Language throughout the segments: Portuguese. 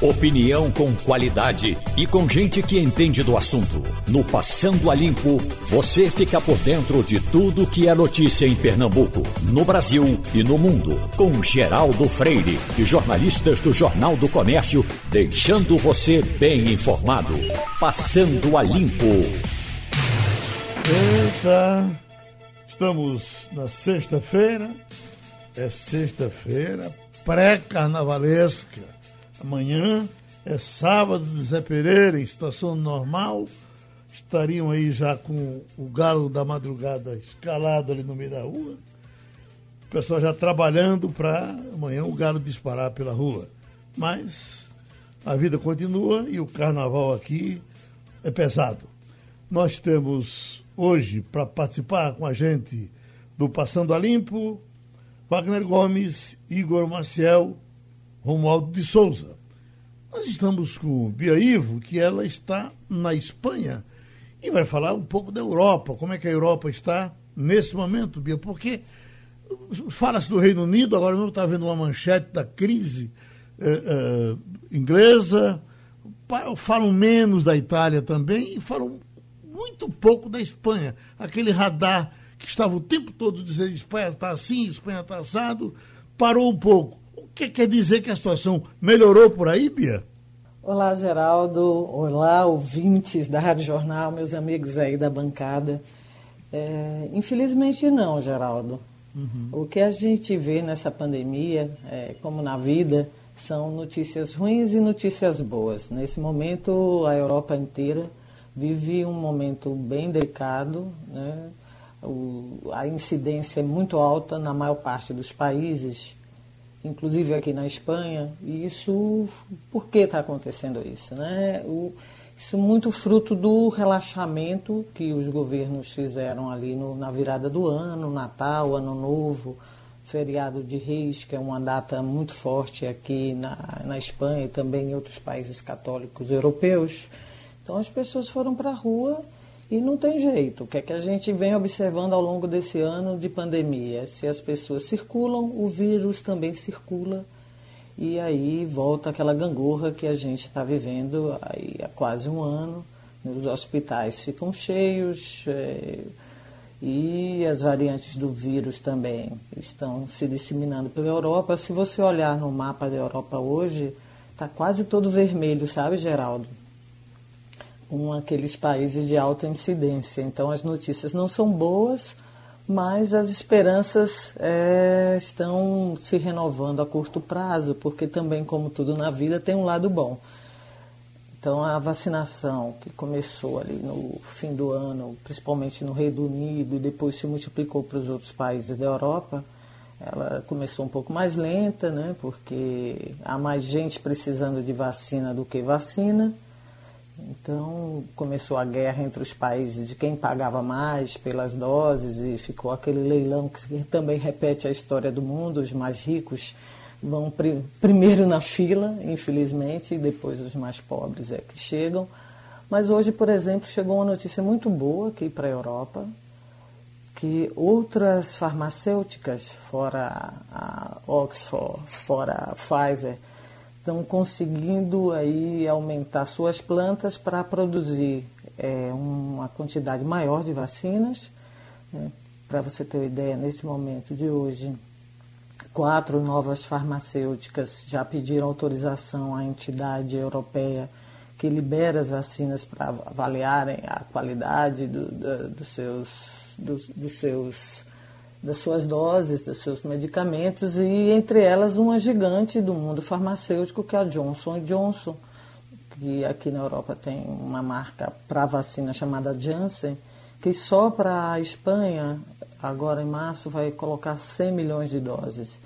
Opinião com qualidade e com gente que entende do assunto. No Passando a Limpo, você fica por dentro de tudo que é notícia em Pernambuco, no Brasil e no mundo. Com Geraldo Freire e jornalistas do Jornal do Comércio, deixando você bem informado. Passando a Limpo. Eita, estamos na sexta-feira, é sexta-feira, pré-carnavalesca Amanhã é sábado de Zé Pereira, em situação normal. Estariam aí já com o galo da madrugada escalado ali no meio da rua. O pessoal já trabalhando para amanhã o galo disparar pela rua. Mas a vida continua e o carnaval aqui é pesado. Nós temos hoje para participar com a gente do Passando a Limpo, Wagner Gomes, Igor Maciel, Romualdo de Souza. Nós estamos com Bia Ivo, que ela está na Espanha e vai falar um pouco da Europa, como é que a Europa está nesse momento, Bia, porque fala-se do Reino Unido, agora mesmo está vendo uma manchete da crise eh, eh, inglesa, falam menos da Itália também e falam muito pouco da Espanha. Aquele radar que estava o tempo todo dizendo Espanha está assim, Espanha está assado, parou um pouco que quer dizer que a situação melhorou por aí, Bia? Olá, Geraldo. Olá, ouvintes da Rádio Jornal, meus amigos aí da bancada. É, infelizmente não, Geraldo. Uhum. O que a gente vê nessa pandemia, é, como na vida, são notícias ruins e notícias boas. Nesse momento, a Europa inteira vive um momento bem delicado. Né? O, a incidência é muito alta na maior parte dos países inclusive aqui na Espanha, e isso, por que está acontecendo isso? Né? O, isso muito fruto do relaxamento que os governos fizeram ali no, na virada do ano, Natal, Ano Novo, feriado de Reis, que é uma data muito forte aqui na, na Espanha e também em outros países católicos europeus. Então as pessoas foram para a rua e não tem jeito. O que é que a gente vem observando ao longo desse ano de pandemia? Se as pessoas circulam, o vírus também circula. E aí volta aquela gangorra que a gente está vivendo aí há quase um ano. Os hospitais ficam cheios é, e as variantes do vírus também estão se disseminando pela Europa. Se você olhar no mapa da Europa hoje, está quase todo vermelho, sabe, Geraldo? Com aqueles países de alta incidência. Então, as notícias não são boas, mas as esperanças é, estão se renovando a curto prazo, porque também, como tudo na vida, tem um lado bom. Então, a vacinação que começou ali no fim do ano, principalmente no Reino Unido, e depois se multiplicou para os outros países da Europa, ela começou um pouco mais lenta, né, porque há mais gente precisando de vacina do que vacina. Então começou a guerra entre os países de quem pagava mais pelas doses e ficou aquele leilão que também repete a história do mundo. Os mais ricos vão pr primeiro na fila, infelizmente, e depois os mais pobres é que chegam. Mas hoje, por exemplo, chegou uma notícia muito boa aqui para a Europa, que outras farmacêuticas, fora a Oxford, fora a Pfizer, estão conseguindo aí aumentar suas plantas para produzir é, uma quantidade maior de vacinas. Né? Para você ter uma ideia, nesse momento de hoje, quatro novas farmacêuticas já pediram autorização à entidade europeia que libera as vacinas para avaliarem a qualidade do, do, dos seus, dos, dos seus das suas doses, dos seus medicamentos, e entre elas uma gigante do mundo farmacêutico, que é a Johnson Johnson, que aqui na Europa tem uma marca para vacina chamada Janssen, que só para a Espanha, agora em março, vai colocar 100 milhões de doses.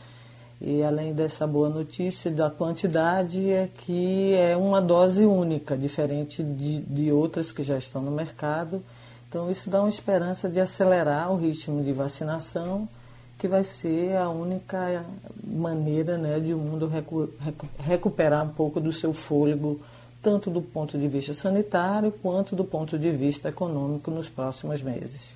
E além dessa boa notícia da quantidade, é que é uma dose única, diferente de, de outras que já estão no mercado então, isso dá uma esperança de acelerar o ritmo de vacinação, que vai ser a única maneira né, de o mundo recu recuperar um pouco do seu fôlego, tanto do ponto de vista sanitário quanto do ponto de vista econômico nos próximos meses.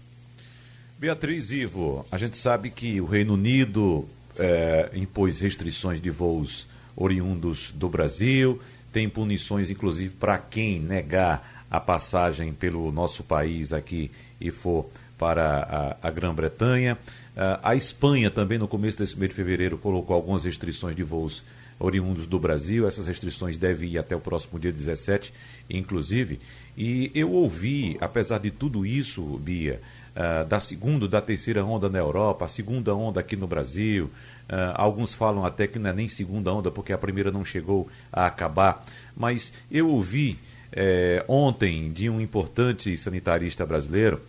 Beatriz Ivo, a gente sabe que o Reino Unido é, impôs restrições de voos oriundos do Brasil, tem punições, inclusive, para quem negar a passagem pelo nosso país aqui e for para a, a Grã-Bretanha. Uh, a Espanha também, no começo desse mês de fevereiro, colocou algumas restrições de voos oriundos do Brasil. Essas restrições devem ir até o próximo dia 17, inclusive. E eu ouvi, apesar de tudo isso, Bia, uh, da segunda, da terceira onda na Europa, a segunda onda aqui no Brasil. Uh, alguns falam até que não é nem segunda onda, porque a primeira não chegou a acabar. Mas eu ouvi eh, ontem de um importante sanitarista brasileiro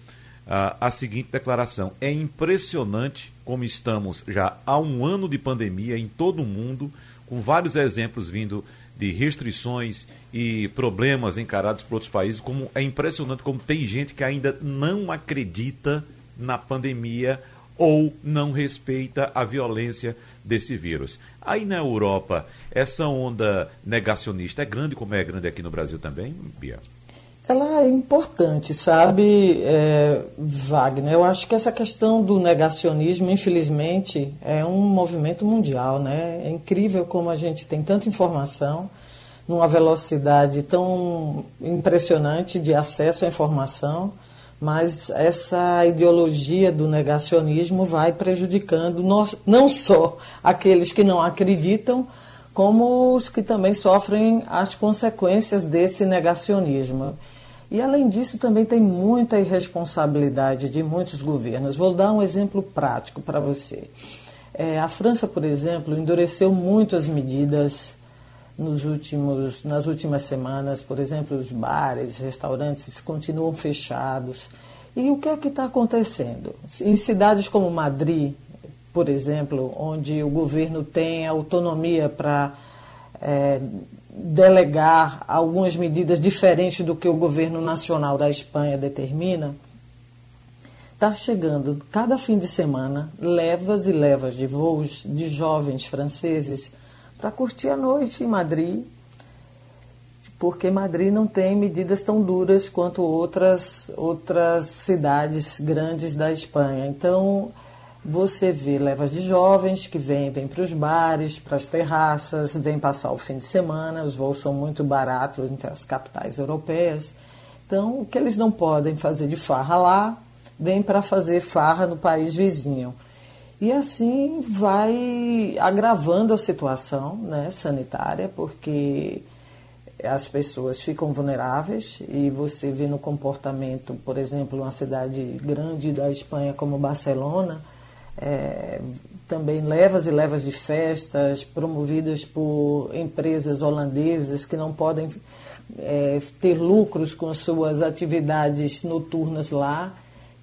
uh, a seguinte declaração: É impressionante como estamos já há um ano de pandemia em todo o mundo, com vários exemplos vindo de restrições e problemas encarados por outros países, como é impressionante como tem gente que ainda não acredita na pandemia ou não respeita a violência desse vírus. Aí na Europa, essa onda negacionista é grande, como é grande aqui no Brasil também, Bia? Ela é importante, sabe, é, Wagner? Eu acho que essa questão do negacionismo, infelizmente, é um movimento mundial, né? É incrível como a gente tem tanta informação numa velocidade tão impressionante de acesso à informação, mas essa ideologia do negacionismo vai prejudicando não só aqueles que não acreditam, como os que também sofrem as consequências desse negacionismo. E, além disso, também tem muita irresponsabilidade de muitos governos. Vou dar um exemplo prático para você. É, a França, por exemplo, endureceu muito as medidas nos últimos, nas últimas semanas. Por exemplo, os bares, restaurantes continuam fechados. E o que é que está acontecendo? Em cidades como Madrid, por exemplo, onde o governo tem autonomia para é, delegar algumas medidas diferentes do que o governo nacional da Espanha determina, está chegando cada fim de semana levas e levas de voos de jovens franceses para curtir a noite em Madrid, porque Madrid não tem medidas tão duras quanto outras, outras cidades grandes da Espanha. Então, você vê levas de jovens que vêm, vêm para os bares, para as terraças, vêm passar o fim de semana, os voos são muito baratos entre as capitais europeias. Então, o que eles não podem fazer de farra lá, vêm para fazer farra no país vizinho. E assim vai agravando a situação né, sanitária, porque as pessoas ficam vulneráveis e você vê no comportamento, por exemplo, uma cidade grande da Espanha como Barcelona, é, também levas e levas de festas promovidas por empresas holandesas que não podem é, ter lucros com suas atividades noturnas lá,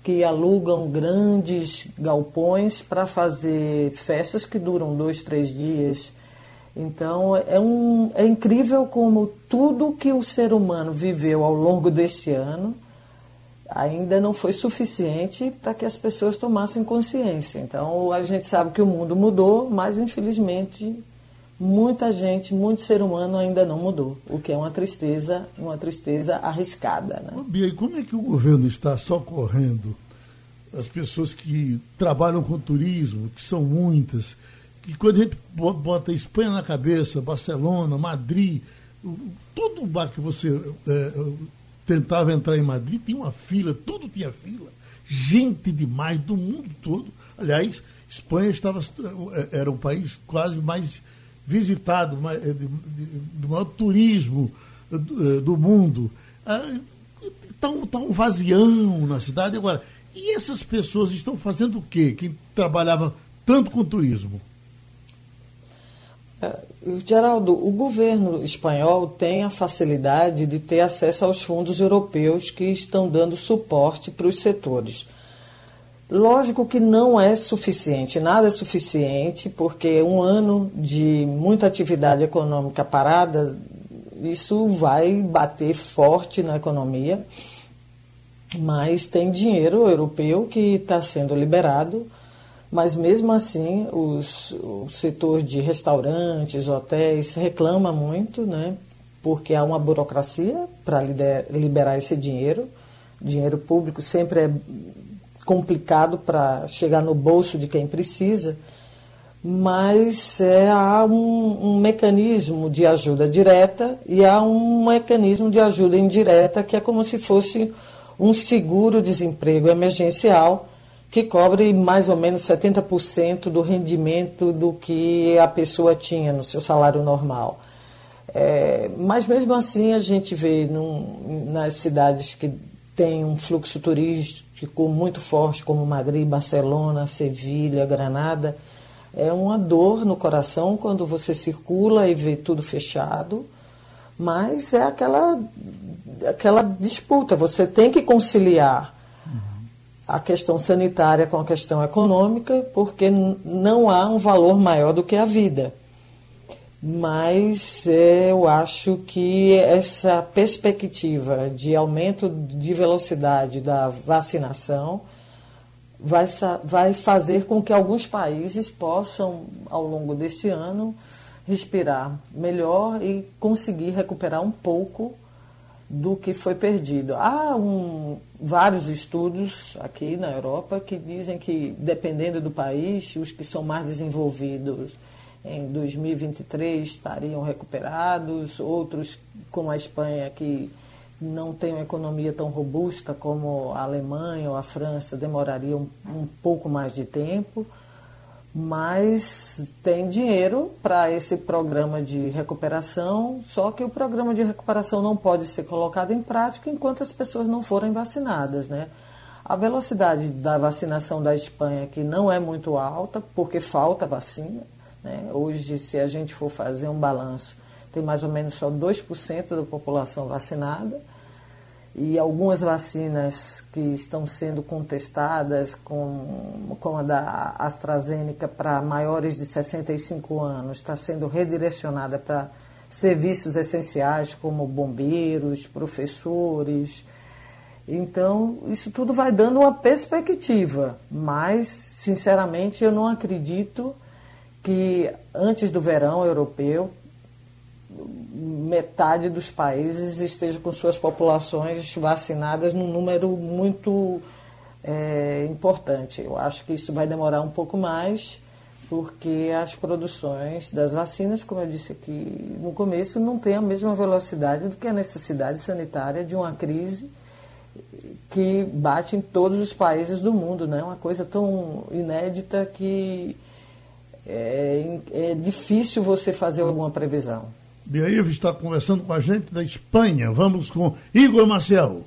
que alugam grandes galpões para fazer festas que duram dois, três dias. Então é, um, é incrível como tudo que o ser humano viveu ao longo deste ano ainda não foi suficiente para que as pessoas tomassem consciência. Então, a gente sabe que o mundo mudou, mas infelizmente muita gente, muito ser humano ainda não mudou, o que é uma tristeza, uma tristeza arriscada. Né? Bia, e como é que o governo está socorrendo as pessoas que trabalham com turismo, que são muitas, que quando a gente bota Espanha na cabeça, Barcelona, Madrid, todo bar que você é, tentava entrar em Madrid, tinha uma fila, tudo tinha fila. Gente demais do mundo todo. Aliás, Espanha estava, era um país quase mais visitado, eh, do maior turismo eh, eh, do mundo. Está um, tá um vazião na cidade. Agora, e essas pessoas estão fazendo o quê? Que trabalhava tanto com turismo? É, Geraldo, o governo espanhol tem a facilidade de ter acesso aos fundos europeus que estão dando suporte para os setores. Lógico que não é suficiente, nada é suficiente, porque um ano de muita atividade econômica parada, isso vai bater forte na economia, mas tem dinheiro europeu que está sendo liberado mas mesmo assim os, o setor de restaurantes, hotéis reclama muito, né? Porque há uma burocracia para liberar esse dinheiro. Dinheiro público sempre é complicado para chegar no bolso de quem precisa. mas é, há um, um, mecanismo de ajuda direta e há um mecanismo de ajuda indireta que é como se fosse um seguro-desemprego emergencial que cobre mais ou menos 70% do rendimento do que a pessoa tinha no seu salário normal. É, mas mesmo assim a gente vê num, nas cidades que têm um fluxo turístico muito forte, como Madrid, Barcelona, Sevilha, Granada, é uma dor no coração quando você circula e vê tudo fechado, mas é aquela, aquela disputa. Você tem que conciliar a questão sanitária com a questão econômica, porque não há um valor maior do que a vida. Mas é, eu acho que essa perspectiva de aumento de velocidade da vacinação vai, vai fazer com que alguns países possam, ao longo deste ano, respirar melhor e conseguir recuperar um pouco do que foi perdido. Há um, vários estudos aqui na Europa que dizem que, dependendo do país, os que são mais desenvolvidos em 2023 estariam recuperados, outros, como a Espanha, que não tem uma economia tão robusta como a Alemanha ou a França, demoraria um, um pouco mais de tempo, mas tem dinheiro para esse programa de recuperação, só que o programa de recuperação não pode ser colocado em prática enquanto as pessoas não forem vacinadas, né? A velocidade da vacinação da Espanha que não é muito alta, porque falta vacina. Né? Hoje, se a gente for fazer um balanço, tem mais ou menos só 2% da população vacinada e algumas vacinas que estão sendo contestadas, com, com a da AstraZeneca para maiores de 65 anos, está sendo redirecionada para serviços essenciais como bombeiros, professores. Então, isso tudo vai dando uma perspectiva, mas, sinceramente, eu não acredito que antes do verão europeu metade dos países esteja com suas populações vacinadas num número muito é, importante. Eu acho que isso vai demorar um pouco mais, porque as produções das vacinas, como eu disse aqui no começo, não têm a mesma velocidade do que a necessidade sanitária de uma crise que bate em todos os países do mundo, né? Uma coisa tão inédita que é, é difícil você fazer alguma previsão. Bia está conversando com a gente da Espanha. Vamos com Igor Maciel.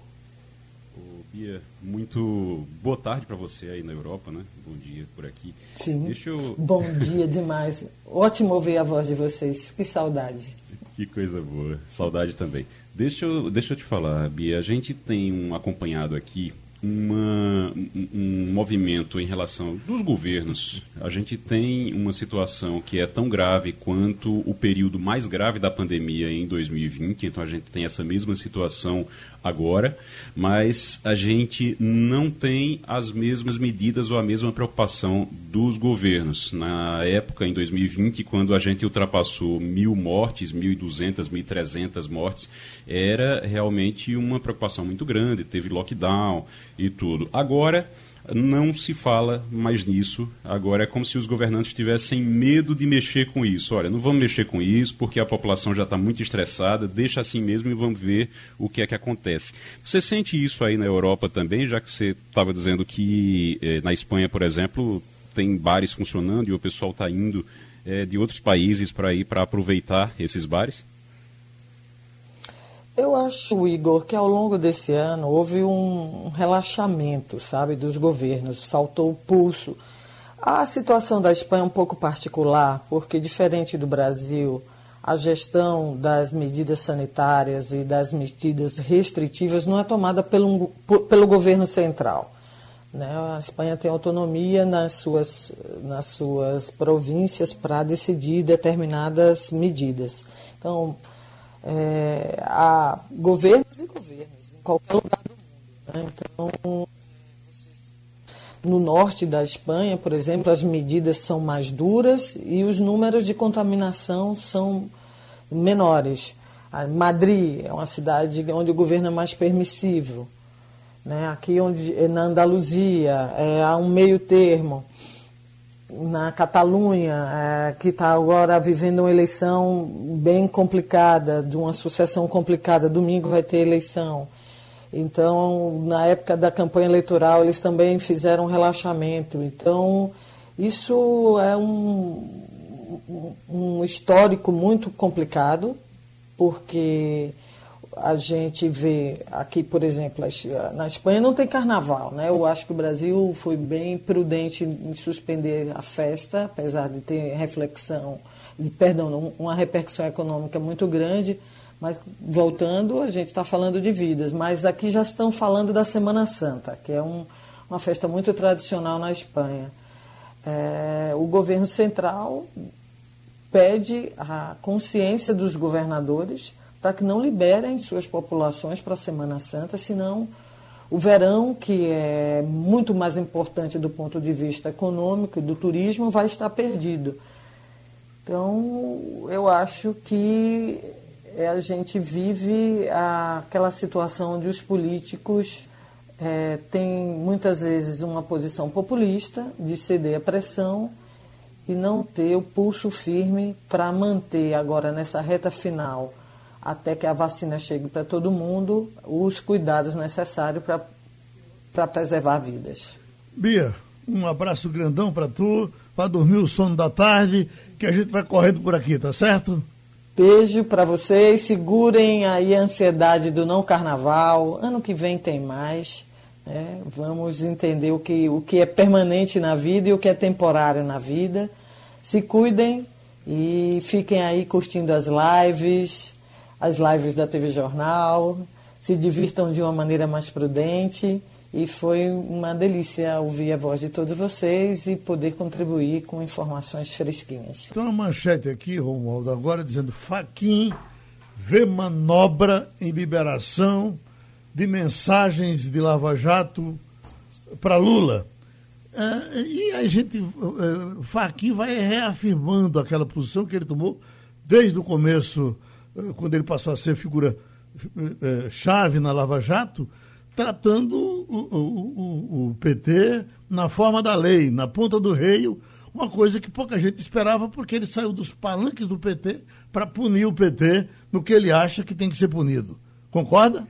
Bia, muito boa tarde para você aí na Europa, né? Bom dia por aqui. Sim. Eu... Bom dia demais. Ótimo ouvir a voz de vocês. Que saudade. Que coisa boa. Saudade também. Deixa eu, deixa eu te falar, Bia. A gente tem um acompanhado aqui uma, um movimento em relação dos governos. A gente tem uma situação que é tão grave quanto o período mais grave da pandemia em 2020, então a gente tem essa mesma situação agora, mas a gente não tem as mesmas medidas ou a mesma preocupação dos governos. Na época, em 2020, quando a gente ultrapassou mil mortes, 1.200, 1.300 mortes, era realmente uma preocupação muito grande, teve lockdown e tudo. Agora não se fala mais nisso. Agora é como se os governantes tivessem medo de mexer com isso. Olha, não vamos mexer com isso porque a população já está muito estressada, deixa assim mesmo e vamos ver o que é que acontece. Você sente isso aí na Europa também, já que você estava dizendo que eh, na Espanha, por exemplo, tem bares funcionando e o pessoal está indo eh, de outros países para ir para aproveitar esses bares? Eu acho, Igor, que ao longo desse ano houve um relaxamento, sabe, dos governos, faltou o pulso. A situação da Espanha é um pouco particular, porque diferente do Brasil, a gestão das medidas sanitárias e das medidas restritivas não é tomada pelo, pelo governo central. Né? A Espanha tem autonomia nas suas, nas suas províncias para decidir determinadas medidas. Então, é, a governos e governos, em qualquer lugar do mundo. Né? Então, no norte da Espanha, por exemplo, as medidas são mais duras e os números de contaminação são menores. A Madrid é uma cidade onde o governo é mais permissivo. Né? Aqui onde, na Andaluzia é, há um meio termo. Na Catalunha, é, que está agora vivendo uma eleição bem complicada, de uma sucessão complicada. Domingo vai ter eleição. Então, na época da campanha eleitoral, eles também fizeram um relaxamento. Então, isso é um, um histórico muito complicado, porque a gente vê aqui, por exemplo, na Espanha não tem carnaval, né? Eu acho que o Brasil foi bem prudente em suspender a festa, apesar de ter reflexão, de, perdão, uma repercussão econômica muito grande. Mas voltando, a gente está falando de vidas, mas aqui já estão falando da Semana Santa, que é um, uma festa muito tradicional na Espanha. É, o governo central pede a consciência dos governadores para que não liberem suas populações para a Semana Santa, senão o verão, que é muito mais importante do ponto de vista econômico e do turismo, vai estar perdido. Então, eu acho que a gente vive aquela situação onde os políticos é, têm muitas vezes uma posição populista de ceder à pressão e não ter o pulso firme para manter agora nessa reta final até que a vacina chegue para todo mundo, os cuidados necessários para preservar vidas. Bia, um abraço grandão para tu, para dormir o sono da tarde, que a gente vai correndo por aqui, tá certo? Beijo para vocês, segurem aí a ansiedade do não carnaval, ano que vem tem mais. Né? Vamos entender o que, o que é permanente na vida e o que é temporário na vida. Se cuidem e fiquem aí curtindo as lives, as lives da TV Jornal, se divirtam de uma maneira mais prudente. E foi uma delícia ouvir a voz de todos vocês e poder contribuir com informações fresquinhas. Tem uma manchete aqui, Romualdo, agora dizendo Faquim vê manobra em liberação de mensagens de Lava Jato para Lula. É, e a gente, é, Faquim vai reafirmando aquela posição que ele tomou desde o começo quando ele passou a ser figura eh, chave na Lava Jato, tratando o, o, o, PT na forma da lei, na ponta do reio, uma coisa que pouca gente esperava, porque ele saiu dos palanques do PT para punir o PT no que ele acha que tem que ser punido. Concorda?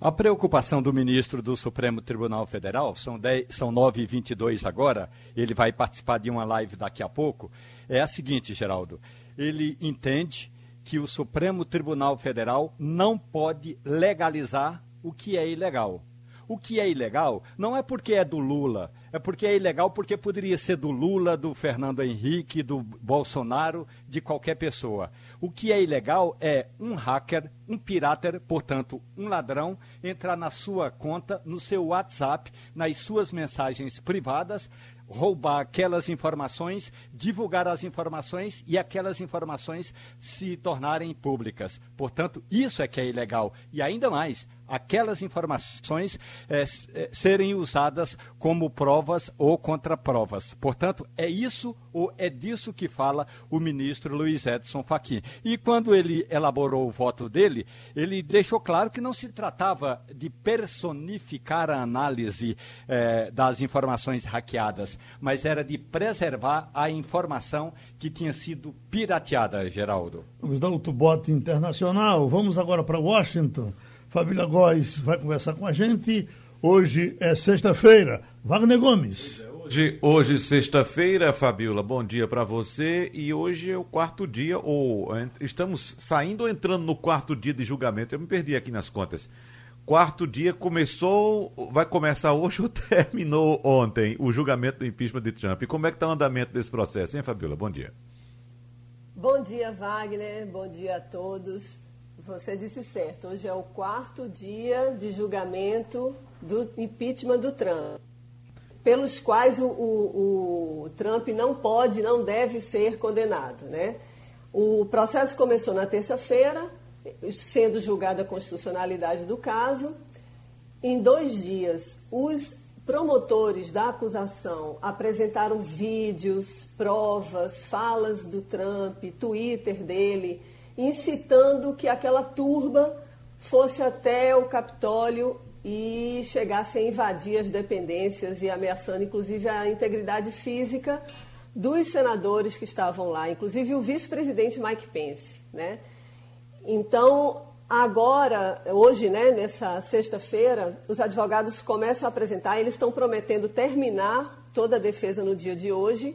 A preocupação do ministro do Supremo Tribunal Federal, são, 10, são 9h22 agora, ele vai participar de uma live daqui a pouco, é a seguinte, Geraldo. Ele entende que o Supremo Tribunal Federal não pode legalizar o que é ilegal. O que é ilegal não é porque é do Lula, é porque é ilegal porque poderia ser do Lula, do Fernando Henrique, do Bolsonaro, de qualquer pessoa. O que é ilegal é um hacker, um pirata, portanto, um ladrão, entrar na sua conta, no seu WhatsApp, nas suas mensagens privadas, roubar aquelas informações, divulgar as informações e aquelas informações se tornarem públicas. Portanto, isso é que é ilegal. E ainda mais, aquelas informações é, serem usadas como provas ou contraprovas. Portanto, é isso ou é disso que fala o ministro Luiz Edson Fachin. E quando ele elaborou o voto dele, ele deixou claro que não se tratava de personificar a análise é, das informações hackeadas, mas era de preservar a informação que tinha sido pirateada, Geraldo. Vamos dar outro bote internacional. Vamos agora para Washington. Fabíola Góes vai conversar com a gente. Hoje é sexta-feira. Wagner Gomes. Hoje, hoje sexta-feira, Fabiola, bom dia para você. E hoje é o quarto dia, ou estamos saindo ou entrando no quarto dia de julgamento? Eu me perdi aqui nas contas. Quarto dia começou, vai começar hoje ou terminou ontem o julgamento do impeachment de Trump? E como é que está o andamento desse processo, hein, Fabiola? Bom dia. Bom dia, Wagner. Bom dia a todos. Você disse certo. Hoje é o quarto dia de julgamento do impeachment do Trump, pelos quais o, o, o Trump não pode, não deve ser condenado. Né? O processo começou na terça-feira, sendo julgada a constitucionalidade do caso. Em dois dias, os promotores da acusação apresentaram vídeos, provas, falas do Trump, Twitter dele incitando que aquela turba fosse até o Capitólio e chegasse a invadir as dependências e ameaçando inclusive a integridade física dos senadores que estavam lá, inclusive o vice-presidente Mike Pence. Né? Então, agora, hoje, né, nessa sexta-feira, os advogados começam a apresentar, eles estão prometendo terminar toda a defesa no dia de hoje.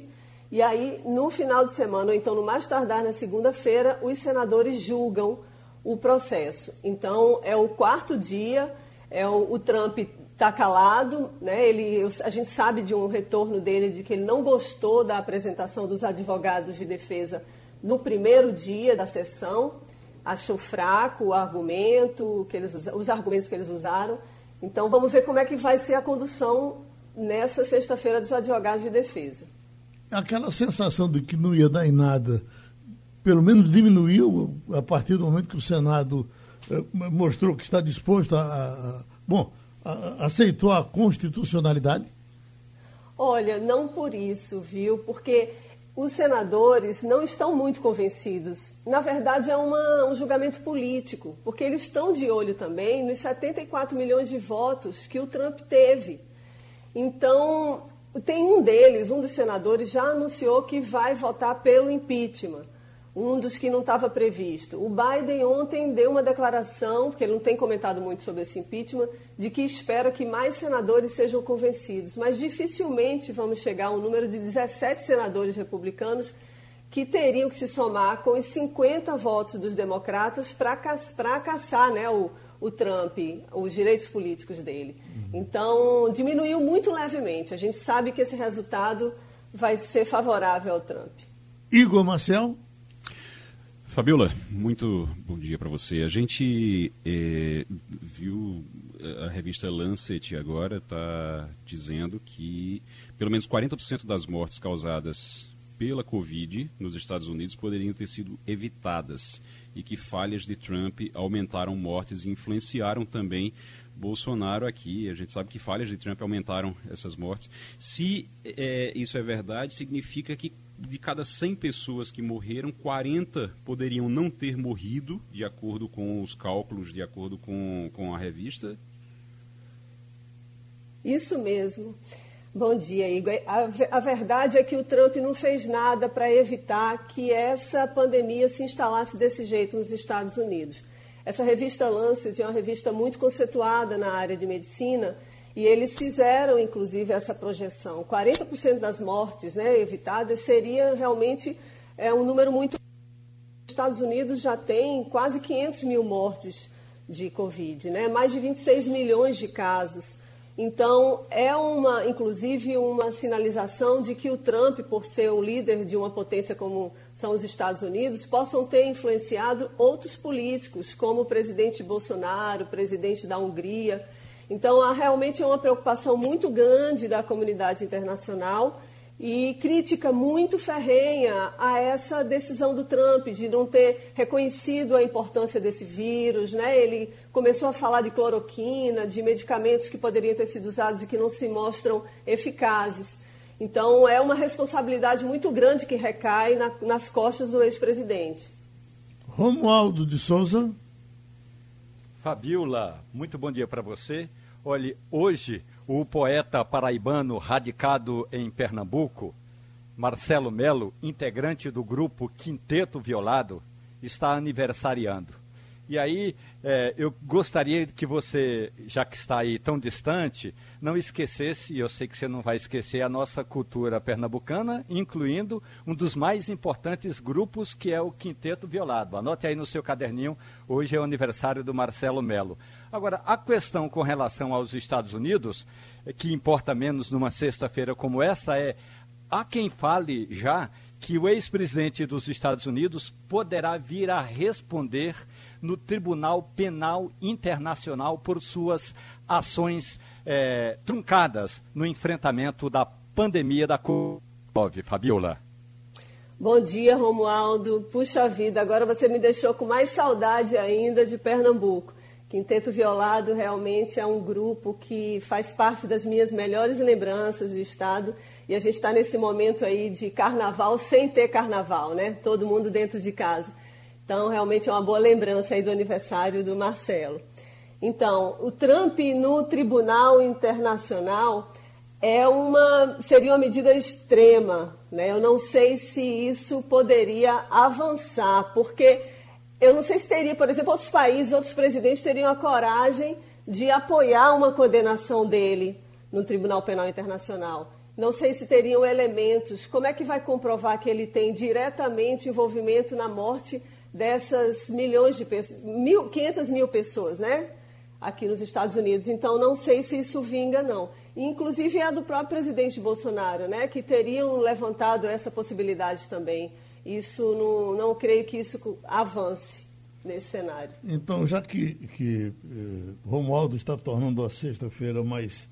E aí, no final de semana, ou então no mais tardar na segunda-feira, os senadores julgam o processo. Então, é o quarto dia, é o, o Trump está calado, né? Ele, a gente sabe de um retorno dele de que ele não gostou da apresentação dos advogados de defesa no primeiro dia da sessão, achou fraco o argumento que eles, os argumentos que eles usaram. Então vamos ver como é que vai ser a condução nessa sexta-feira dos advogados de defesa. Aquela sensação de que não ia dar em nada, pelo menos diminuiu a partir do momento que o Senado eh, mostrou que está disposto a, a bom aceitou a constitucionalidade? Olha, não por isso, viu? Porque os senadores não estão muito convencidos. Na verdade, é uma, um julgamento político, porque eles estão de olho também nos 74 milhões de votos que o Trump teve. Então, tem um deles, um dos senadores, já anunciou que vai votar pelo impeachment um dos que não estava previsto. O Biden ontem deu uma declaração, porque ele não tem comentado muito sobre esse impeachment, de que espera que mais senadores sejam convencidos. Mas dificilmente vamos chegar a um número de 17 senadores republicanos que teriam que se somar com os 50 votos dos democratas para caçar né, o, o Trump, os direitos políticos dele. Uhum. Então, diminuiu muito levemente. A gente sabe que esse resultado vai ser favorável ao Trump. Igor Marcel? Fabiola, muito bom dia para você. A gente é, viu eh, a revista Lancet agora está dizendo que pelo menos 40% das mortes causadas pela Covid nos Estados Unidos poderiam ter sido evitadas e que falhas de Trump aumentaram mortes e influenciaram também Bolsonaro aqui. A gente sabe que falhas de Trump aumentaram essas mortes. Se é, isso é verdade, significa que de cada 100 pessoas que morreram, 40 poderiam não ter morrido, de acordo com os cálculos, de acordo com, com a revista? Isso mesmo. Bom dia, Igor. A, a verdade é que o Trump não fez nada para evitar que essa pandemia se instalasse desse jeito nos Estados Unidos. Essa revista Lancet é uma revista muito conceituada na área de medicina e eles fizeram, inclusive, essa projeção. 40% das mortes né, evitadas seria realmente é, um número muito. Os Estados Unidos já tem quase 500 mil mortes de Covid, né? mais de 26 milhões de casos. Então, é uma, inclusive, uma sinalização de que o Trump, por ser o líder de uma potência como são os Estados Unidos, possam ter influenciado outros políticos, como o presidente Bolsonaro, o presidente da Hungria. Então, há realmente uma preocupação muito grande da comunidade internacional e crítica muito ferrenha a essa decisão do Trump de não ter reconhecido a importância desse vírus. Né? Ele começou a falar de cloroquina, de medicamentos que poderiam ter sido usados e que não se mostram eficazes. Então, é uma responsabilidade muito grande que recai na, nas costas do ex-presidente. Romualdo de Souza. Fabiola, muito bom dia para você. Olhe, hoje o poeta paraibano radicado em Pernambuco, Marcelo Melo, integrante do grupo Quinteto Violado, está aniversariando. E aí, é, eu gostaria que você, já que está aí tão distante, não esquecesse, e eu sei que você não vai esquecer, a nossa cultura pernambucana, incluindo um dos mais importantes grupos, que é o Quinteto Violado. Anote aí no seu caderninho, hoje é o aniversário do Marcelo Melo. Agora, a questão com relação aos Estados Unidos, é que importa menos numa sexta-feira como esta, é há quem fale já que o ex-presidente dos Estados Unidos poderá vir a responder no Tribunal Penal Internacional por suas ações é, truncadas no enfrentamento da pandemia da Covid. Fabiola. Bom dia, Romualdo. Puxa vida, agora você me deixou com mais saudade ainda de Pernambuco. Quinteto Violado realmente é um grupo que faz parte das minhas melhores lembranças do Estado. E a gente está nesse momento aí de carnaval sem ter carnaval, né? Todo mundo dentro de casa. Então, realmente é uma boa lembrança aí do aniversário do Marcelo. Então, o Trump no Tribunal Internacional é uma, seria uma medida extrema Né? Eu não sei se isso poderia avançar, porque eu não sei se teria, por exemplo, outros países, outros presidentes teriam a coragem de apoiar uma condenação dele no Tribunal Penal Internacional. Não sei se teriam elementos. Como é que vai comprovar que ele tem diretamente envolvimento na morte dessas milhões de pessoas, mil, 500 mil pessoas, né? Aqui nos Estados Unidos. Então, não sei se isso vinga, não. Inclusive, é do próprio presidente Bolsonaro, né? Que teriam levantado essa possibilidade também. Isso, não, não creio que isso avance nesse cenário. Então, já que, que eh, Romualdo está tornando a sexta-feira mais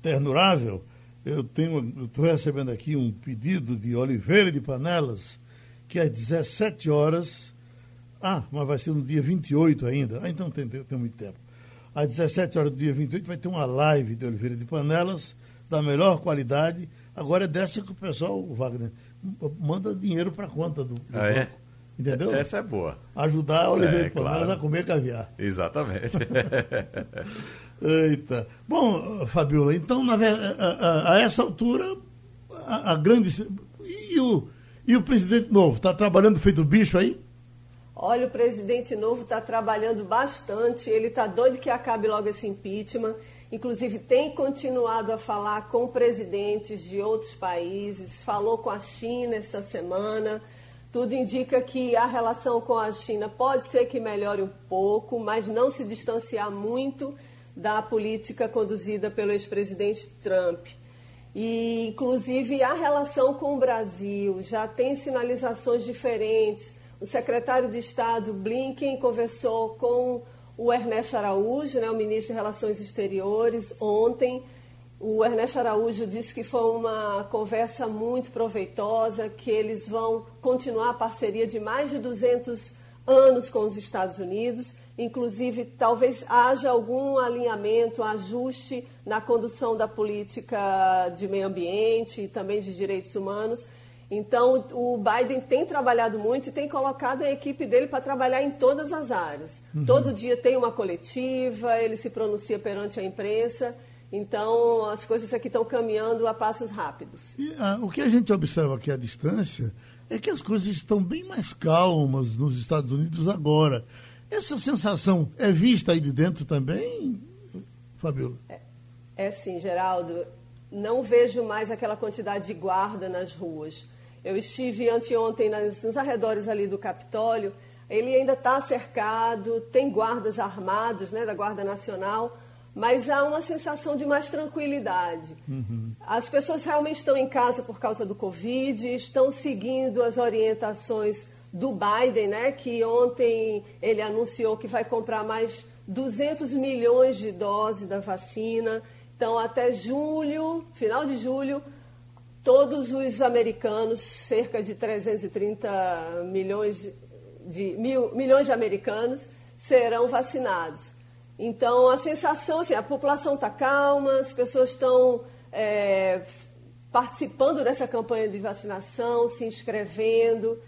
ternurável, eu tenho, estou recebendo aqui um pedido de Oliveira de Panelas, que às 17 horas ah, mas vai ser no dia 28 ainda. Ah, então tem, tem muito tempo. Às 17 horas do dia 28 vai ter uma live de Oliveira de Panelas, da melhor qualidade. Agora é dessa que o pessoal, o Wagner, manda dinheiro para a conta do, do ah, é? Entendeu? Essa é boa. Ajudar a Oliveira é, de Panelas claro. a comer caviar. Exatamente. Eita. Bom, Fabiola, então, na, a, a, a essa altura, a, a grande. E o, e o presidente novo? Está trabalhando feito bicho aí? Olha, o presidente novo está trabalhando bastante, ele está doido que acabe logo esse impeachment. Inclusive, tem continuado a falar com presidentes de outros países, falou com a China essa semana. Tudo indica que a relação com a China pode ser que melhore um pouco, mas não se distanciar muito da política conduzida pelo ex-presidente Trump. E, inclusive, a relação com o Brasil já tem sinalizações diferentes o secretário de Estado Blinken conversou com o Ernesto Araújo, né, o ministro de Relações Exteriores, ontem. O Ernesto Araújo disse que foi uma conversa muito proveitosa, que eles vão continuar a parceria de mais de 200 anos com os Estados Unidos. Inclusive, talvez haja algum alinhamento, ajuste na condução da política de meio ambiente e também de direitos humanos. Então, o Biden tem trabalhado muito e tem colocado a equipe dele para trabalhar em todas as áreas. Uhum. Todo dia tem uma coletiva, ele se pronuncia perante a imprensa. Então, as coisas aqui estão caminhando a passos rápidos. E, ah, o que a gente observa aqui à distância é que as coisas estão bem mais calmas nos Estados Unidos agora. Essa sensação é vista aí de dentro também, Fabiola? É, é sim, Geraldo. Não vejo mais aquela quantidade de guarda nas ruas. Eu estive anteontem nas, nos arredores ali do Capitólio. Ele ainda está cercado, tem guardas armados, né, da Guarda Nacional, mas há uma sensação de mais tranquilidade. Uhum. As pessoas realmente estão em casa por causa do Covid, estão seguindo as orientações do Biden, né, que ontem ele anunciou que vai comprar mais 200 milhões de doses da vacina. Então, até julho, final de julho, todos os americanos, cerca de 330 milhões de, mil, milhões de americanos, serão vacinados. Então, a sensação, assim, a população está calma, as pessoas estão é, participando dessa campanha de vacinação, se inscrevendo.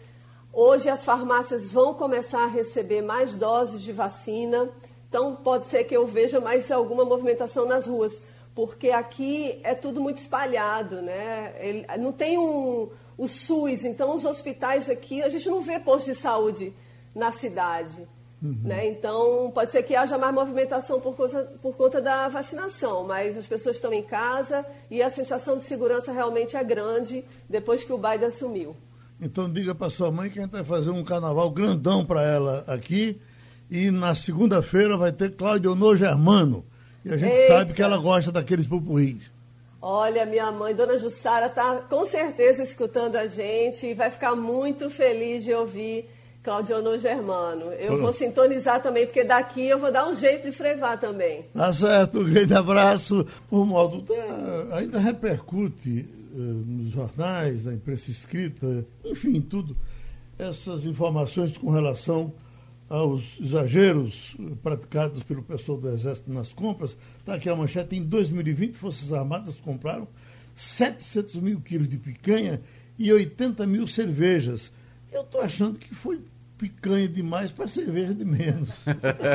Hoje, as farmácias vão começar a receber mais doses de vacina, então pode ser que eu veja mais alguma movimentação nas ruas porque aqui é tudo muito espalhado, né? Ele, não tem um, o SUS, então os hospitais aqui, a gente não vê posto de saúde na cidade. Uhum. Né? Então, pode ser que haja mais movimentação por, causa, por conta da vacinação, mas as pessoas estão em casa e a sensação de segurança realmente é grande depois que o Biden assumiu. Então, diga para sua mãe que a gente vai fazer um carnaval grandão para ela aqui e na segunda-feira vai ter Cláudio Honor Germano e a gente Eita. sabe que ela gosta daqueles pupurris. Olha, minha mãe, Dona Jussara, está com certeza escutando a gente e vai ficar muito feliz de ouvir Claudionor Germano. Eu vou sintonizar também, porque daqui eu vou dar um jeito de frevar também. Tá certo, um grande abraço. O modo tá, ainda repercute uh, nos jornais, na imprensa escrita, enfim, tudo, essas informações com relação aos exageros praticados pelo pessoal do Exército nas compras, está aqui a manchete, em 2020, Forças Armadas compraram 700 mil quilos de picanha e 80 mil cervejas. Eu estou achando que foi picanha demais para cerveja de menos.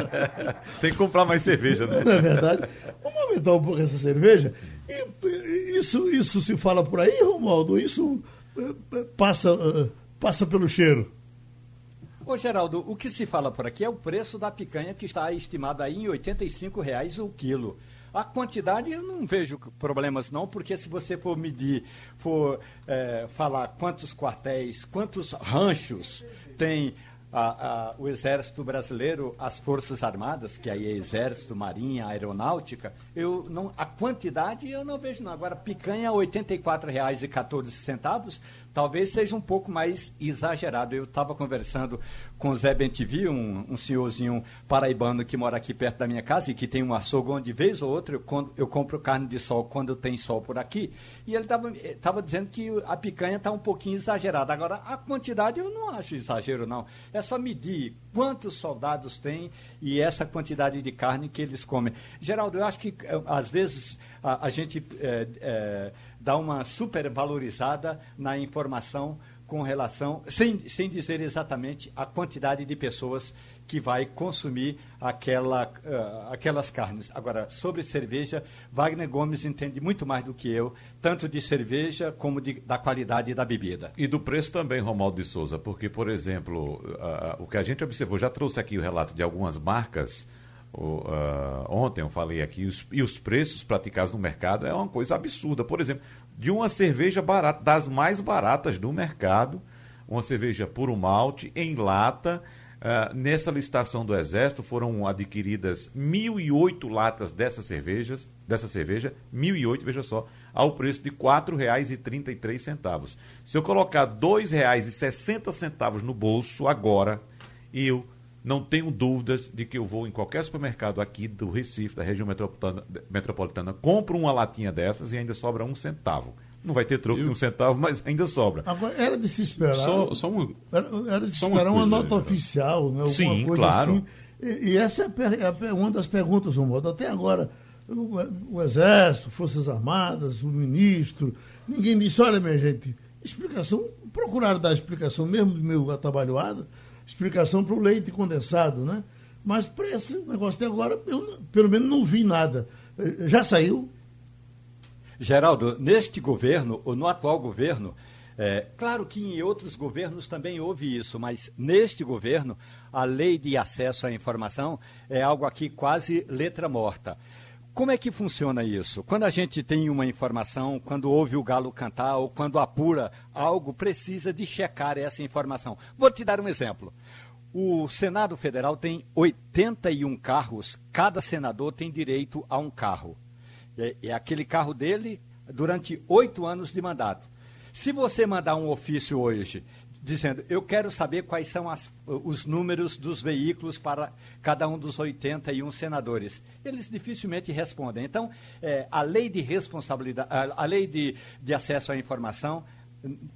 Tem que comprar mais cerveja, né? Não é verdade? Vamos aumentar um pouco essa cerveja. E, isso, isso se fala por aí, Romualdo? Isso passa, passa pelo cheiro. Ô Geraldo, o que se fala por aqui é o preço da picanha que está estimado aí em 85 reais o quilo. A quantidade eu não vejo problemas não, porque se você for medir, for é, falar quantos quartéis, quantos ranchos tem a, a, o Exército Brasileiro, as Forças Armadas, que aí é Exército, Marinha, Aeronáutica, eu não, a quantidade eu não vejo não. Agora, picanha R$ 84,14 talvez seja um pouco mais exagerado. Eu estava conversando com o Zé Bentivi, um, um senhorzinho paraibano que mora aqui perto da minha casa e que tem um açougue onde, vez ou outra, eu, eu compro carne de sol quando tem sol por aqui. E ele estava dizendo que a picanha está um pouquinho exagerada. Agora, a quantidade eu não acho exagero, não. É só medir quantos soldados tem e essa quantidade de carne que eles comem. Geraldo, eu acho que, eh, às vezes, a, a gente... É, é, dá uma supervalorizada na informação com relação, sem, sem dizer exatamente a quantidade de pessoas que vai consumir aquela, uh, aquelas carnes. Agora, sobre cerveja, Wagner Gomes entende muito mais do que eu, tanto de cerveja como de, da qualidade da bebida. E do preço também, Romaldo de Souza, porque, por exemplo, uh, o que a gente observou, já trouxe aqui o relato de algumas marcas uh, ontem eu falei aqui, os, e os preços praticados no mercado é uma coisa absurda. Por exemplo, de uma cerveja barata, das mais baratas do mercado, uma cerveja puro malte, em lata. Uh, nessa licitação do Exército foram adquiridas 1.008 latas dessas cervejas, dessa cerveja, 1.008, veja só, ao preço de R$ 4,33. Se eu colocar R$ 2,60 no bolso agora, eu não tenho dúvidas de que eu vou em qualquer supermercado aqui do Recife, da região metropolitana, metropolitana compro uma latinha dessas e ainda sobra um centavo. Não vai ter troco eu... de um centavo, mas ainda sobra. Agora, era de se esperar. Só, só uma, era, era de se esperar uma, uma nota aí, oficial, né? Alguma Sim, coisa claro. Assim. E, e, essa é, é uma das perguntas, Romualdo. Até agora, o, o, Exército, Forças Armadas, o ministro, ninguém disse, olha, minha gente, explicação, procuraram dar explicação, mesmo do meu atabalhoada, explicação para o leite condensado, né? Mas para esse negócio de agora, eu pelo menos não vi nada. Já saiu? Geraldo, neste governo, ou no atual governo, é, claro que em outros governos também houve isso, mas neste governo, a lei de acesso à informação é algo aqui quase letra morta. Como é que funciona isso? Quando a gente tem uma informação, quando ouve o galo cantar ou quando apura algo, precisa de checar essa informação. Vou te dar um exemplo. O Senado Federal tem 81 carros, cada senador tem direito a um carro. É, é aquele carro dele durante oito anos de mandato. Se você mandar um ofício hoje dizendo: Eu quero saber quais são as, os números dos veículos para cada um dos 81 senadores. Eles dificilmente respondem. Então, é, a lei de responsabilidade, a, a lei de, de acesso à informação,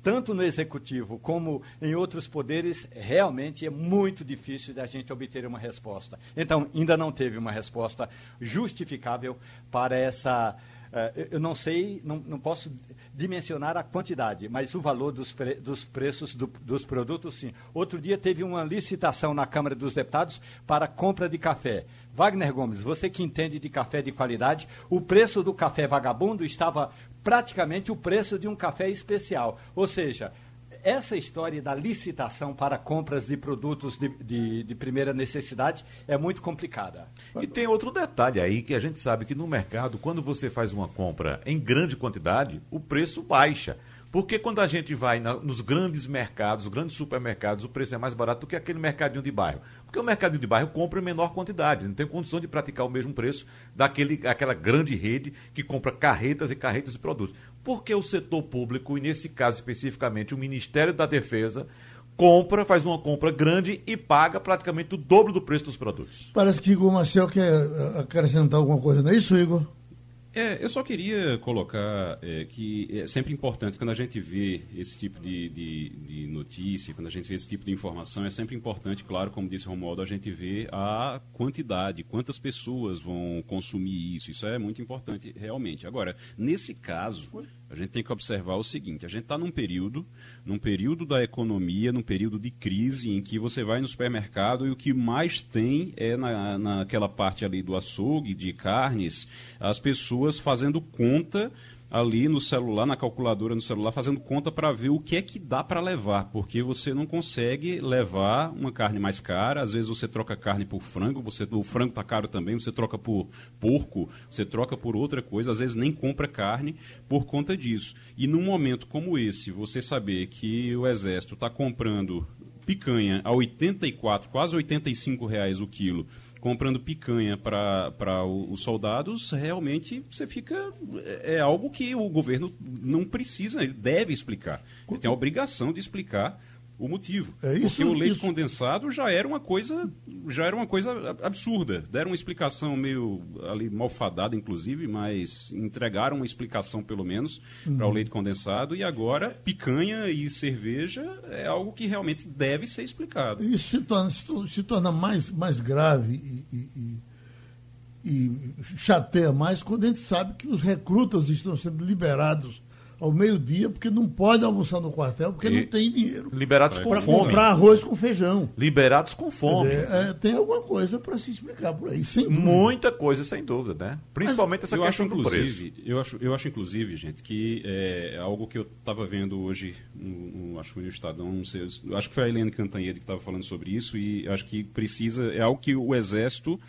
tanto no executivo como em outros poderes, realmente é muito difícil da gente obter uma resposta. Então, ainda não teve uma resposta justificável para essa. Uh, eu não sei, não, não posso dimensionar a quantidade, mas o valor dos, pre, dos preços do, dos produtos, sim. Outro dia teve uma licitação na Câmara dos Deputados para compra de café. Wagner Gomes, você que entende de café de qualidade, o preço do café vagabundo estava praticamente o preço de um café especial. Ou seja, essa história da licitação para compras de produtos de, de, de, primeira necessidade é muito complicada. E tem outro detalhe aí que a gente sabe que no mercado, quando você faz uma compra em grande quantidade, o preço baixa. Porque quando a gente vai na, nos grandes mercados, grandes supermercados, o preço é mais barato do que aquele mercadinho de bairro. Porque o mercadinho de bairro compra em menor quantidade, não tem condição de praticar o mesmo preço daquele, aquela grande rede que compra carretas e carretas de produtos. Porque o setor público, e nesse caso especificamente o Ministério da Defesa, compra, faz uma compra grande e paga praticamente o dobro do preço dos produtos. Parece que Igor Marcel quer eh, acrescentar alguma coisa, não é isso, Igor? É, eu só queria colocar é, que é sempre importante, quando a gente vê esse tipo de, de, de, notícia, quando a gente vê esse tipo de informação, é sempre importante, claro, como disse Romualdo, a gente ver a quantidade, quantas pessoas vão consumir isso. Isso é muito importante, realmente. Agora, nesse caso, a gente tem que observar o seguinte: a gente está num período, num período da economia, num período de crise, em que você vai no supermercado e o que mais tem é na, naquela parte ali do açougue, de carnes, as pessoas fazendo conta ali no celular, na calculadora no celular, fazendo conta para ver o que é que dá para levar, porque você não consegue levar uma carne mais cara, às vezes você troca carne por frango, você, o frango está caro também, você troca por porco, você troca por outra coisa, às vezes nem compra carne por conta disso. E num momento como esse, você saber que o Exército está comprando picanha a 84, quase 85 reais o quilo, comprando picanha para os soldados, realmente você fica. É, é algo que o governo não precisa, ele deve explicar. Ele tem a obrigação de explicar o motivo. É isso, Porque o leite isso. condensado já era uma coisa, já era uma coisa absurda. Deram uma explicação meio ali malfadada, inclusive, mas entregaram uma explicação pelo menos uhum. para o leite condensado e agora picanha e cerveja é algo que realmente deve ser explicado. Isso se torna, se torna mais, mais grave e, e, e, e chateia mais quando a gente sabe que os recrutas estão sendo liberados ao meio-dia, porque não pode almoçar no quartel, porque e não tem dinheiro. Liberados com fome. Para comprar arroz com feijão. Liberados com fome. Dizer, é, tem alguma coisa para se explicar por aí, sem dúvida. Muita coisa, sem dúvida, né? Principalmente essa eu questão acho, do preço. Eu acho, eu acho, inclusive, gente, que é algo que eu estava vendo hoje, no, no, acho que foi no Estadão, não sei, acho que foi a Helene Cantanhede que estava falando sobre isso, e acho que precisa, é algo que o Exército,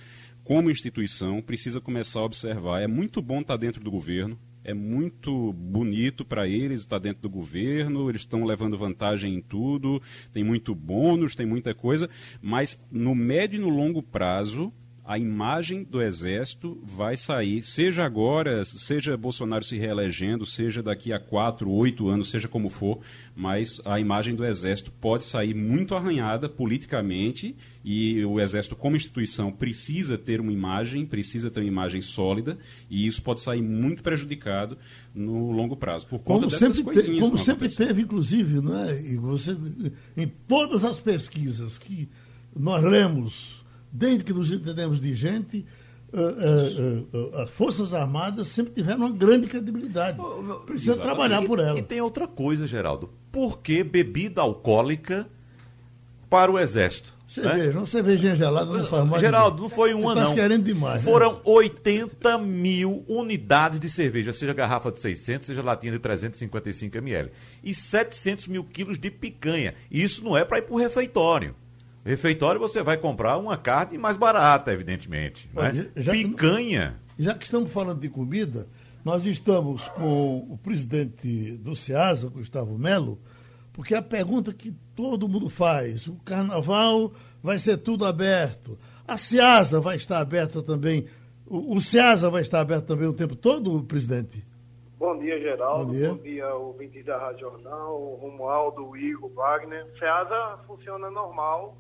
como instituição, precisa começar a observar. É muito bom estar dentro do governo, é muito bonito para eles estar dentro do governo, eles estão levando vantagem em tudo, tem muito bônus, tem muita coisa, mas no médio e no longo prazo, a imagem do Exército vai sair, seja agora, seja Bolsonaro se reelegendo, seja daqui a quatro, oito anos, seja como for, mas a imagem do Exército pode sair muito arranhada politicamente e o Exército, como instituição, precisa ter uma imagem, precisa ter uma imagem sólida e isso pode sair muito prejudicado no longo prazo, por conta como dessas sempre te, Como sempre teve, inclusive, né? e você, em todas as pesquisas que nós lemos desde que nos entendemos de gente, uh, uh, uh, as Forças Armadas sempre tiveram uma grande credibilidade. Precisa Exatamente. trabalhar por ela. E, e tem outra coisa, Geraldo. Por que bebida alcoólica para o Exército? Cerveja, né? uma cervejinha gelada não faz mais. Geraldo, não foi uma, não. querendo demais. Né? Foram né? 80 mil unidades de cerveja, seja garrafa de 600, seja latinha de 355 ml. E 700 mil quilos de picanha. Isso não é para ir para o refeitório. Refeitório você vai comprar uma carne mais barata, evidentemente. Né? Já Picanha. Que, já que estamos falando de comida, nós estamos com o presidente do SEASA, Gustavo Melo, porque a pergunta que todo mundo faz, o carnaval vai ser tudo aberto, a SEASA vai estar aberta também, o, o SEASA vai estar aberto também o tempo todo, presidente? Bom dia, Geraldo. Bom dia, Bom dia ouvintes da Rádio Jornal, o Romualdo, o Igor, Wagner. SEASA funciona normal,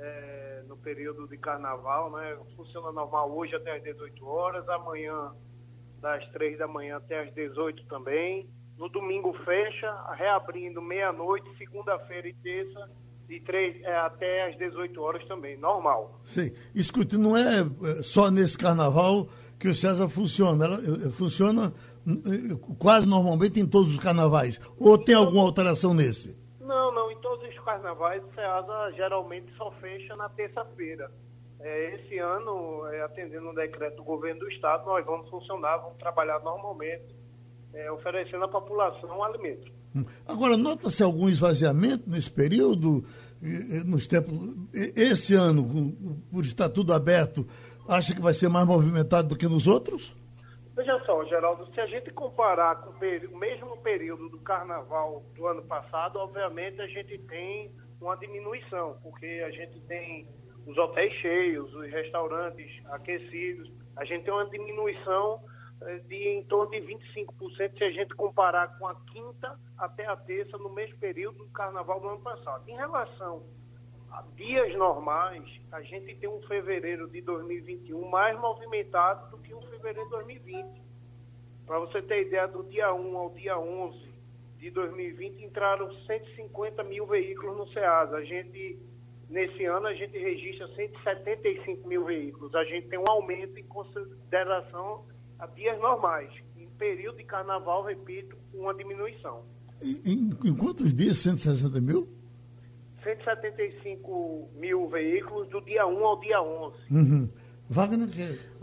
é, no período de carnaval, né? Funciona normal hoje até às 18 horas, amanhã das 3 da manhã até às 18 também. No domingo fecha, reabrindo meia-noite, segunda-feira e terça, de 3 é, até às 18 horas também, normal. Sim. Escute, não é, é só nesse carnaval que o César funciona, ela é, funciona quase normalmente em todos os carnavais. Ou tem alguma alteração nesse? Não, não. Em todos os carnavais, o SEASA geralmente só fecha na terça-feira. É, esse ano, é, atendendo o decreto do governo do estado, nós vamos funcionar, vamos trabalhar normalmente, é, oferecendo à população alimento. Hum. Agora, nota-se algum esvaziamento nesse período, nos tempos, esse ano, por estar tudo aberto, acha que vai ser mais movimentado do que nos outros? Veja só, Geraldo, se a gente comparar com o mesmo período do carnaval do ano passado, obviamente a gente tem uma diminuição, porque a gente tem os hotéis cheios, os restaurantes aquecidos, a gente tem uma diminuição eh, de em torno de 25% se a gente comparar com a quinta até a terça no mesmo período do carnaval do ano passado. Em relação dias normais, a gente tem um fevereiro de 2021 mais movimentado do que um fevereiro de 2020. Para você ter ideia, do dia 1 ao dia 11 de 2020 entraram 150 mil veículos no SEASA. A gente, nesse ano, a gente registra 175 mil veículos. A gente tem um aumento em consideração a dias normais. Em período de carnaval, repito, uma diminuição. Em, em quantos dias 160 mil? 175 mil veículos do dia 1 ao dia 11. Uhum. Wagner,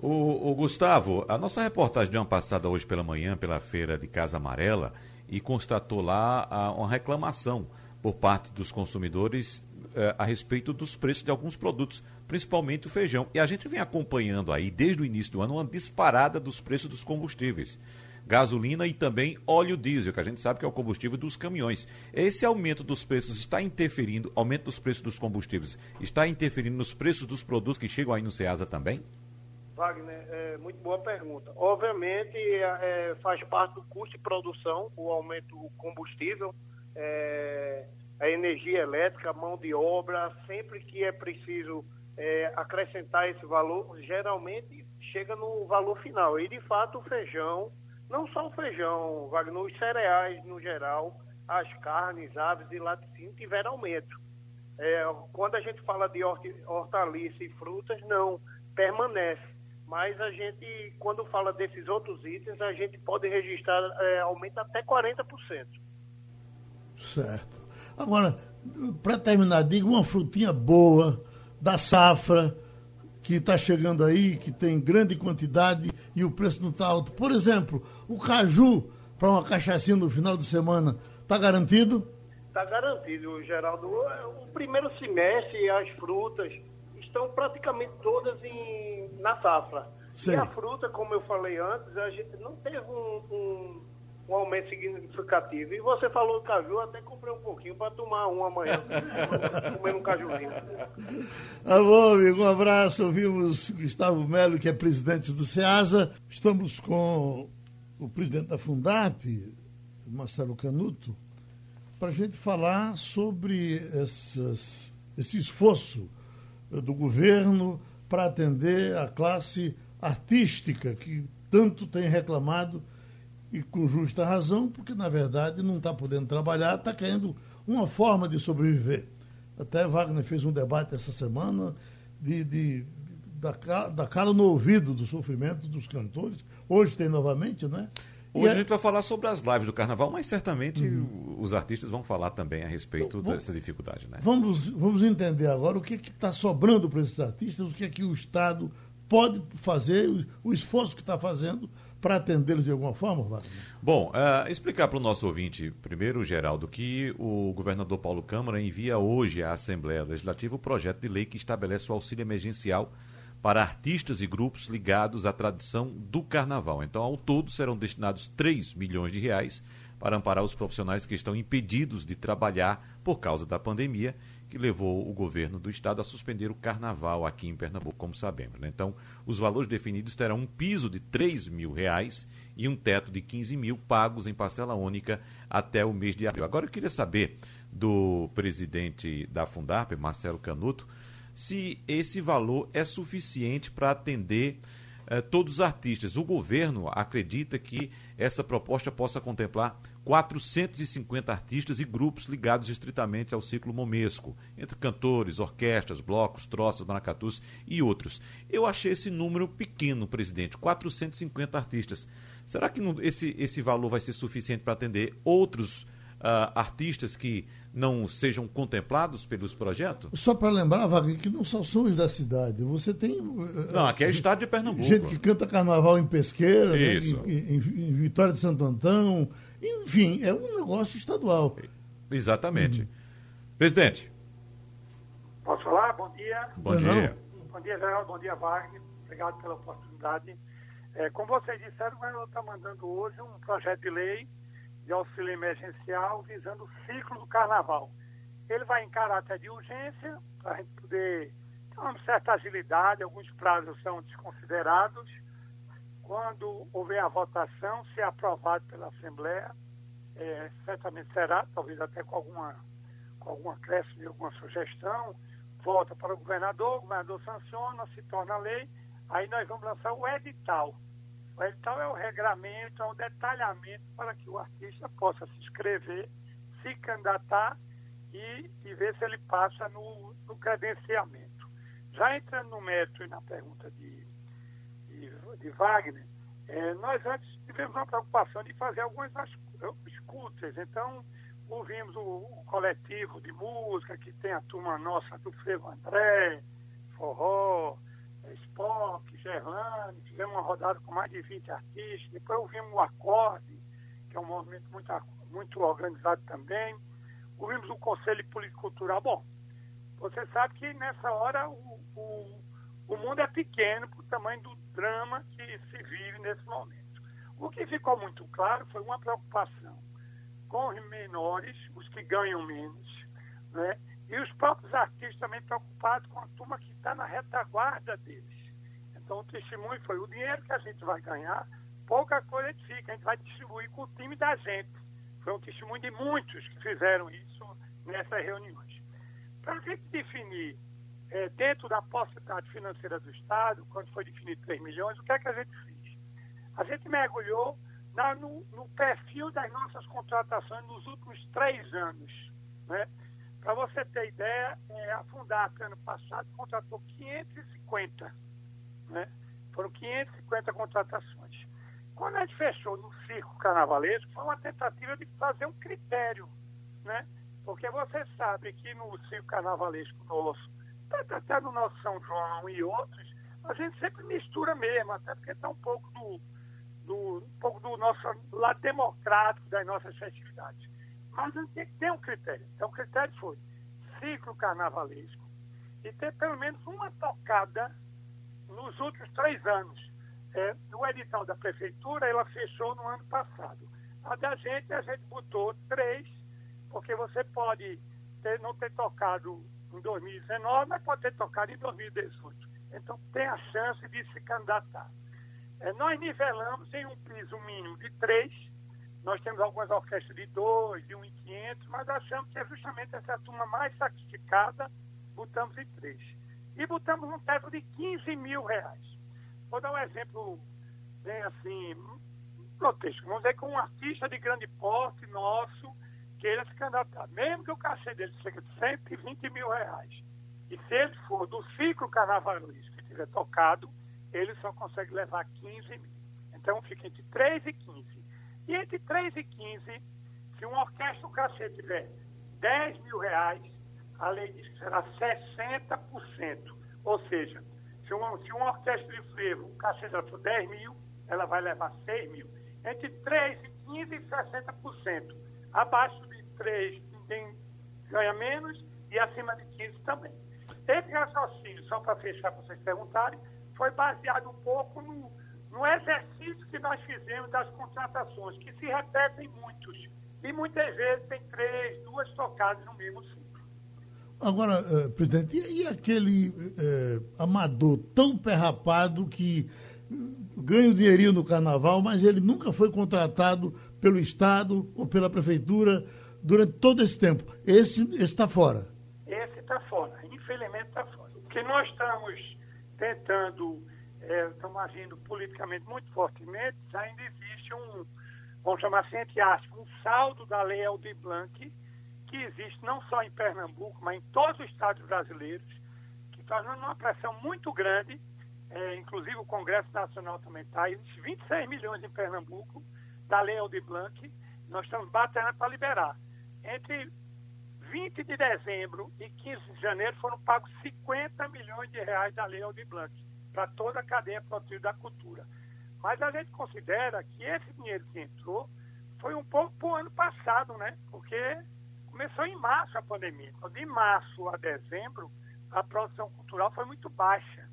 O, o, Gustavo, a nossa reportagem deu uma passada hoje pela manhã pela feira de Casa Amarela e constatou lá a, uma reclamação por parte dos consumidores eh, a respeito dos preços de alguns produtos, principalmente o feijão. E a gente vem acompanhando aí, desde o início do ano, uma disparada dos preços dos combustíveis. Gasolina e também óleo diesel, que a gente sabe que é o combustível dos caminhões. Esse aumento dos preços está interferindo, aumento dos preços dos combustíveis, está interferindo nos preços dos produtos que chegam aí no Ceasa também? Wagner, é, muito boa pergunta. Obviamente, é, faz parte do custo de produção, o aumento do combustível, é, a energia elétrica, mão de obra, sempre que é preciso é, acrescentar esse valor, geralmente chega no valor final. E, de fato, o feijão, não só o feijão, Wagner, os cereais no geral, as carnes, aves e laticínios tiveram aumento. É, quando a gente fala de hortaliça e frutas, não, permanece mas a gente, quando fala desses outros itens, a gente pode registrar é, aumento até 40%. Certo. Agora, para terminar, diga uma frutinha boa, da safra, que está chegando aí, que tem grande quantidade e o preço não está alto. Por exemplo, o caju, para uma cachaçinha no final de semana, está garantido? Está garantido, Geraldo. O primeiro semestre, as frutas, estão praticamente todas em, na safra. Sim. E a fruta, como eu falei antes, a gente não teve um, um, um aumento significativo. E você falou do caju, até comprei um pouquinho para tomar um amanhã, comer um cajuzinho. Tá bom, amigo, um abraço. Ouvimos Gustavo Melo, que é presidente do SEASA. Estamos com o presidente da Fundap, Marcelo Canuto, para a gente falar sobre essas, esse esforço do governo para atender a classe artística que tanto tem reclamado e com justa razão, porque na verdade não está podendo trabalhar, está querendo uma forma de sobreviver. Até Wagner fez um debate essa semana de, de da, da cara no ouvido do sofrimento dos cantores. Hoje tem novamente, não é? Hoje a gente vai falar sobre as lives do carnaval, mas certamente uhum. os artistas vão falar também a respeito então, dessa dificuldade. Né? Vamos, vamos entender agora o que está sobrando para esses artistas, o que é que o Estado pode fazer, o, o esforço que está fazendo para atendê-los de alguma forma, Wagner? Bom, uh, explicar para o nosso ouvinte, primeiro, Geraldo, que o governador Paulo Câmara envia hoje à Assembleia Legislativa o projeto de lei que estabelece o auxílio emergencial para artistas e grupos ligados à tradição do carnaval. Então, ao todo, serão destinados 3 milhões de reais para amparar os profissionais que estão impedidos de trabalhar por causa da pandemia, que levou o governo do estado a suspender o carnaval aqui em Pernambuco, como sabemos. Né? Então, os valores definidos terão um piso de 3 mil reais e um teto de 15 mil pagos em parcela única até o mês de abril. Agora, eu queria saber do presidente da Fundarp, Marcelo Canuto, se esse valor é suficiente para atender eh, todos os artistas. O governo acredita que essa proposta possa contemplar 450 artistas e grupos ligados estritamente ao ciclo momesco, entre cantores, orquestras, blocos, troças, maracatus e outros. Eu achei esse número pequeno, presidente, 450 artistas. Será que esse, esse valor vai ser suficiente para atender outros uh, artistas que não sejam contemplados pelos projetos? Só para lembrar, Wagner, que não só são os da cidade. Você tem. Uh, não, aqui é o estado de Pernambuco. Gente que canta carnaval em Pesqueira, né, em, em, em, Vitória de Santo Antão. Enfim, é um negócio estadual. Exatamente. Uhum. Presidente. Posso falar? Bom dia. Bom dia. Bom dia, Geraldo. Bom dia, Wagner. Obrigado pela oportunidade. É, como vocês disseram, o governo está mandando hoje um projeto de lei de auxílio emergencial visando o ciclo do carnaval. Ele vai em caráter de urgência, para a gente poder ter uma certa agilidade, alguns prazos são desconsiderados. Quando houver a votação, se aprovado pela Assembleia, é, certamente será, talvez até com alguma, com algum acréscimo de alguma sugestão, volta para o governador, o governador sanciona, se torna lei, aí nós vamos lançar o edital o edital é o regramento, é o detalhamento para que o artista possa se inscrever, se candidatar e, e ver se ele passa no, no credenciamento. Já entrando no mérito e na pergunta de, de, Wagner, é, nós antes tivemos uma preocupação de fazer algumas escutas. Então, ouvimos o, o, coletivo de música, que tem a turma nossa do Frevo André, Forró, Spock, Gerard Darlane, fizemos uma rodada com mais de 20 artistas, depois ouvimos o Acorde, que é um movimento muito, muito organizado também, ouvimos o Conselho Político Cultural. Bom, você sabe que nessa hora o, o, o mundo é pequeno para o tamanho do drama que se vive nesse momento. O que ficou muito claro foi uma preocupação com os menores, os que ganham menos, né? e os próprios artistas também preocupados com a turma que está na retaguarda deles. Então o testemunho foi o dinheiro que a gente vai ganhar, pouca coisa fica, a gente vai distribuir com o time da gente. Foi um testemunho de muitos que fizeram isso nessas reuniões. Para gente definir é, dentro da possibilidade financeira do Estado, quando foi definido 3 milhões, o que é que a gente fez? A gente mergulhou na, no, no, perfil das nossas contratações nos últimos três anos. Né? Para você ter ideia, é, a Fundap, ano passado, contratou 550. Né? Foram 550 contratações. Quando a gente fechou no circo carnavalesco, foi uma tentativa de fazer um critério. Né? Porque você sabe que no circo carnavalesco nosso, até no nosso São João e outros, a gente sempre mistura mesmo, até porque está um pouco do do, um pouco do nosso lado democrático das nossas festividades. Mas a gente tem que ter um critério. Então, o critério foi ciclo carnavalesco e ter pelo menos uma tocada nos últimos três anos. É, no edital da prefeitura, ela fechou no ano passado. A da gente, a gente botou três, porque você pode ter, não ter tocado em 2019, mas pode ter tocado em 2018. Então, tem a chance de se candidatar. É, nós nivelamos em um piso mínimo de três. Nós temos algumas orquestras de dois, de um em quinhentos, mas achamos que é justamente essa turma mais sacrificada, botamos em três. E botamos um teto de 15 mil reais. Vou dar um exemplo bem assim, grotesco. Vamos dizer que um artista de grande porte nosso queira se candidatar. Mesmo que o cachê dele seja de 120 mil reais. E se ele for do ciclo carnavalesco que tiver tocado, ele só consegue levar 15 mil. Então fica entre 3 e 15. E entre 3 e 15, se uma orquestra o cachê tiver 10 mil reais, a lei diz que será 60%. Ou seja, se uma, se uma orquestra de frevo, o cachê dela for 10 mil, ela vai levar 6 mil. Entre 3 e 15, 60%. Abaixo 3, ninguém ganha menos e acima de 15 também. Esse raciocínio, só para fechar para vocês perguntarem, foi baseado um pouco no, no exercício que nós fizemos das contratações, que se repetem muitos. E muitas vezes tem três, duas tocadas no mesmo ciclo. Agora, uh, presidente, e, aquele uh, amador tão perrapado que ganha o dinheirinho no carnaval, mas ele nunca foi contratado pelo Estado ou pela Prefeitura durante todo esse tempo? Esse está fora. Esse está fora, infelizmente está fora. O que nós estamos tentando, é, estão agindo politicamente muito fortemente, ainda existe um, vamos chamar assim, entre aspas, um saldo da Lei Aldir Blanc, que existe não só em Pernambuco, mas em todos os estados brasileiros, que está dando uma pressão muito grande, é, inclusive o Congresso Nacional também está, existe 26 milhões em Pernambuco, da Lei Aldir Blanc, nós estamos batendo para liberar. Entre 20 de dezembro e 15 de janeiro foram pagos 50 milhões de reais da Lei Aldir Blanc para toda a cadeia produtiva da cultura. Mas a gente considera que esse dinheiro que entrou foi um pouco para o ano passado, né? Porque começou em março a pandemia. Então, de março a dezembro, a produção cultural foi muito baixa.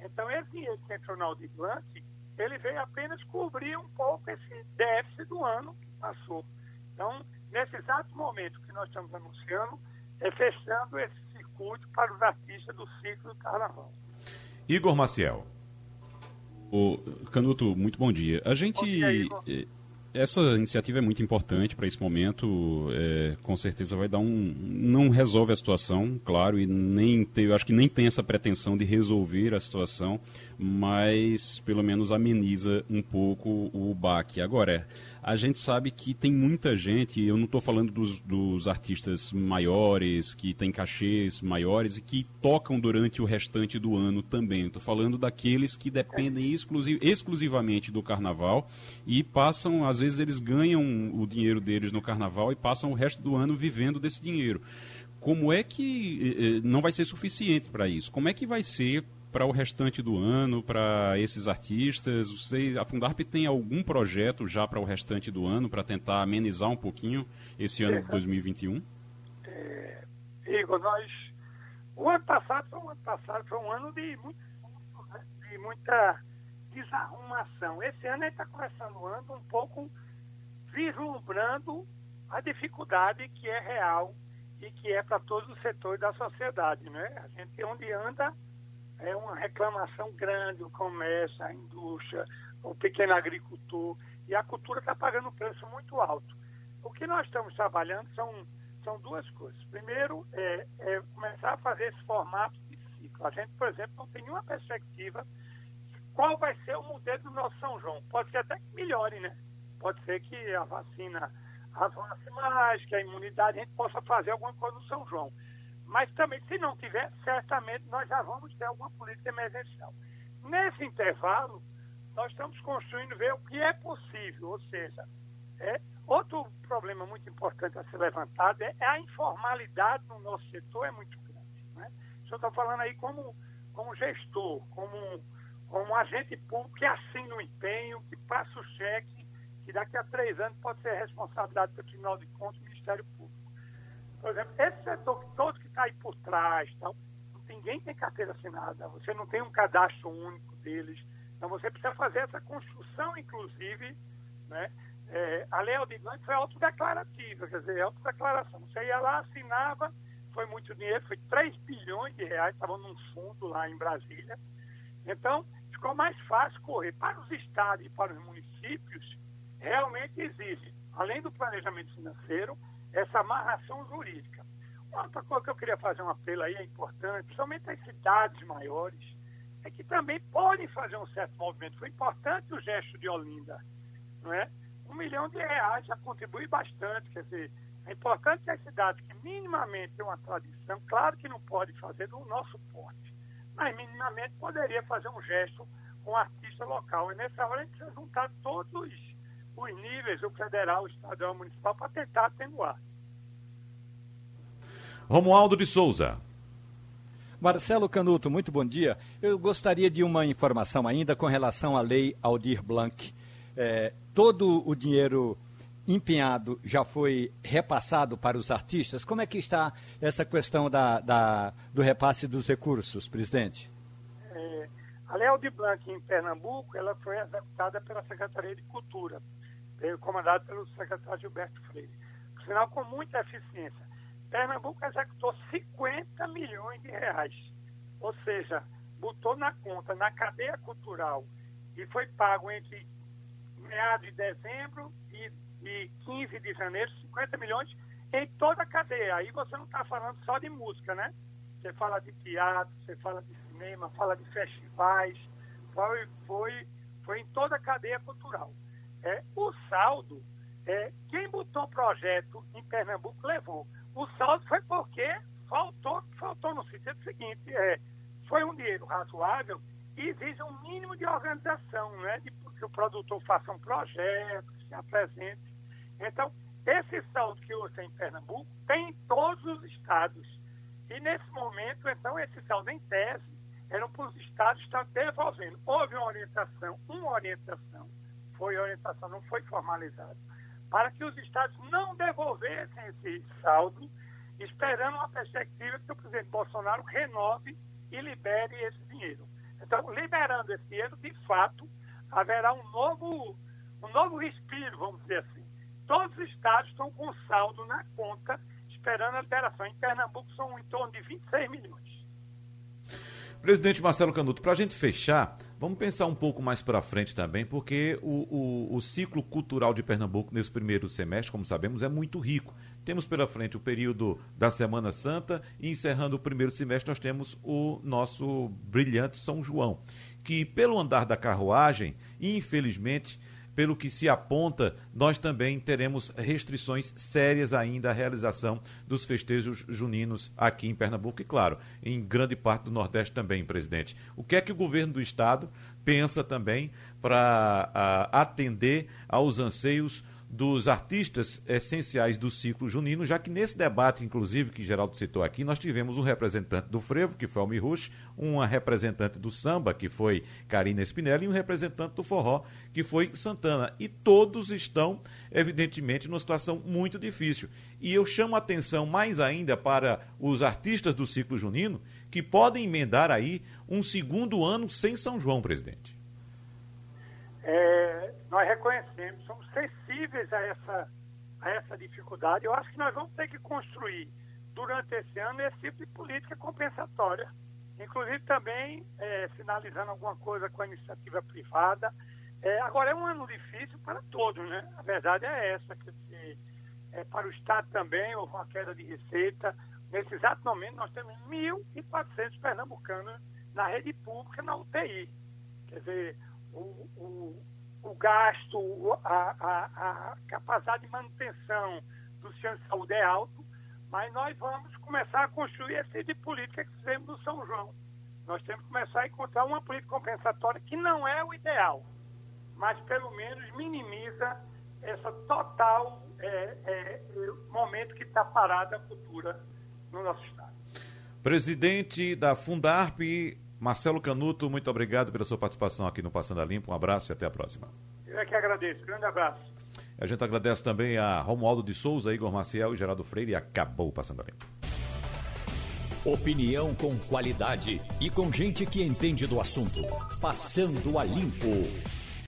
Então, esse dinheiro que entrou na Aldir Blanc, ele veio apenas cobrir um pouco esse déficit do ano que passou. Então, nesse exato momento que nós estamos anunciando, é fechando esse circuito para os artistas do ciclo do carnaval. Igor Maciel. O Canuto, muito bom dia. A gente. Dia, eh, essa iniciativa é muito importante para esse momento. É, com certeza vai dar um. Não resolve a situação, claro, e nem tem, eu acho que nem tem essa pretensão de resolver a situação, mas pelo menos ameniza um pouco o baque. Agora, é a gente sabe que tem muita gente, eu não estou falando dos, dos, artistas maiores, que têm cachês maiores e que tocam durante o restante do ano também. Estou falando daqueles que dependem exclusiv, exclusivamente do carnaval e passam, às vezes eles ganham o dinheiro deles no carnaval e passam o resto do ano vivendo desse dinheiro. Como é que eh, eh, não vai ser suficiente para isso? Como é que vai ser para o restante do ano, para esses artistas? Você, a Fundarp tem algum projeto já para o restante do ano, para tentar amenizar um pouquinho esse ano de 2021? É, Igor, nós. O ano passado foi um ano passado, foi um ano de, muito, de muita desarrumação. Esse ano a gente está começando o ano um pouco vislumbrando a dificuldade que é real e que é para todos os setores da sociedade. Né? A gente, onde anda, é uma reclamação grande, o comércio, a indústria, o pequeno agricultor, e a cultura está pagando um preço muito alto. O que nós estamos trabalhando são, são duas coisas. Primeiro, é, é começar a fazer esse formato de ciclo. A gente, por exemplo, não tem nenhuma perspectiva qual vai ser o modelo do nosso São João. Pode ser até que melhore, né? Pode ser que a vacina avance mais, que a imunidade a gente possa fazer alguma coisa no São João. Mas também, se não tiver, certamente nós já vamos ter alguma política emergencial. Nesse intervalo, nós estamos construindo ver o que é possível, ou seja, é, outro problema muito importante a ser levantado é, é a informalidade no nosso setor é muito grande. Né? O senhor está falando aí como, como gestor, como, como agente público que assina o empenho, que passa o cheque, que daqui a três anos pode ser responsabilidade pelo Tribunal de Contas e Ministério Público. Por exemplo, esse setor todo que está aí por trás, tal, ninguém tem carteira assinada, você não tem um cadastro único deles. Então você precisa fazer essa construção, inclusive, né? É, a lei Aldir Blanc foi autodeclarativa, quer dizer, autodeclaração. Você ia lá, assinava, foi muito dinheiro, foi 3 bilhões de reais, estavam num fundo lá em Brasília. Então, ficou mais fácil correr. Para os estados e para os municípios, realmente existe, além do planejamento financeiro, essa amarração jurídica. Outra coisa que eu queria fazer um apelo aí é importante, principalmente as cidades maiores, é que também podem fazer um certo movimento. Foi importante o gesto de Olinda, não é? Um milhão de reais já contribui bastante, quer dizer, é importante que as cidades que minimamente têm uma tradição, claro que não pode fazer do nosso porte, mas minimamente poderia fazer um gesto com artista local. E nessa hora a gente precisa juntar todos os os níveis, o federal, o estadual, o municipal, para tentar atenuar. Romualdo de Souza. Marcelo Canuto, muito bom dia. Eu gostaria de uma informação ainda com relação à lei Aldir Blanc. É, todo o dinheiro empenhado já foi repassado para os artistas? Como é que está essa questão da, da do repasse dos recursos, presidente? É, a Lei Aldir Blanc em Pernambuco ela foi executada pela Secretaria de Cultura comandado pelo secretário Gilberto Freire. Sinal, com muita eficiência. Pernambuco executou 50 milhões de reais. Ou seja, botou na conta, na cadeia cultural, e foi pago entre meados de dezembro e, e 15 de janeiro, 50 milhões em toda a cadeia. Aí você não está falando só de música, né? Você fala de teatro, você fala de cinema, fala de festivais. Foi, foi, foi em toda a cadeia cultural. É, o saldo, é, quem botou o projeto em Pernambuco levou. O saldo foi porque faltou, faltou no sentido seguinte, é, foi um dinheiro razoável e exige um mínimo de organização, né? De que o produtor faça um projeto, se apresente. Então, esse saldo que hoje tem em Pernambuco tem em todos os estados. E nesse momento, então, esse saldo em tese eram para os estados estar devolvendo. Houve uma orientação, uma orientação foi orientação, não foi formalizado, para que os estados não devolvessem esse saldo, esperando uma perspectiva que o presidente Bolsonaro renove e libere esse dinheiro. Então, liberando esse dinheiro, de fato, haverá um novo, um novo respiro, vamos dizer assim. Todos os estados estão com saldo na conta, esperando a liberação. Em Pernambuco são em torno de 26 milhões. Presidente Marcelo Canuto, para a gente fechar, vamos pensar um pouco mais para frente também, porque o, o, o, ciclo cultural de Pernambuco nesse primeiro semestre, como sabemos, é muito rico. Temos pela frente o período da Semana Santa e encerrando o primeiro semestre nós temos o nosso brilhante São João, que pelo andar da carruagem, infelizmente, pelo que se aponta, nós também teremos restrições sérias ainda à realização dos festejos juninos aqui em Pernambuco e, claro, em grande parte do Nordeste também, presidente. O que é que o governo do Estado pensa também para atender aos anseios dos artistas essenciais do ciclo junino, já que nesse debate, inclusive, que Geraldo citou aqui, nós tivemos um representante do frevo, que foi Almir Rush, uma representante do samba, que foi Karina Spinelli, e um representante do forró, que foi Santana. E todos estão, evidentemente, numa situação muito difícil. E eu chamo a atenção mais ainda para os artistas do ciclo junino, que podem emendar aí um segundo ano sem São João, presidente. É, nós reconhecemos, somos sensíveis a essa, a essa dificuldade. Eu acho que nós vamos ter que construir durante esse ano esse tipo de política compensatória. Inclusive também é, sinalizando alguma coisa com a iniciativa privada. É, agora é um ano difícil para todos, né? A verdade é essa, que é, para o Estado também houve uma queda de receita. Nesse exato momento nós temos 1.400 pernambucanos na rede pública na UTI. Quer dizer, o, o, o gasto, a, a, a, capacidade de manutenção do sistema de saúde é alto, mas nós vamos começar a construir esse tipo de política que fizemos no São João. Nós temos que começar a encontrar uma política compensatória que não é o ideal, mas pelo menos minimiza essa total é, é, momento que está parada a cultura no nosso Estado. Presidente da Fundarp, Marcelo Canuto, muito obrigado pela sua participação aqui no Passando a Limpo. Um abraço e até a próxima. Eu é que agradeço. Grande abraço. A gente agradece também a Romualdo de Souza, Igor Maciel e Geraldo Freire. E acabou o Passando a Limpo. Opinião com qualidade e com gente que entende do assunto. Passando a Limpo.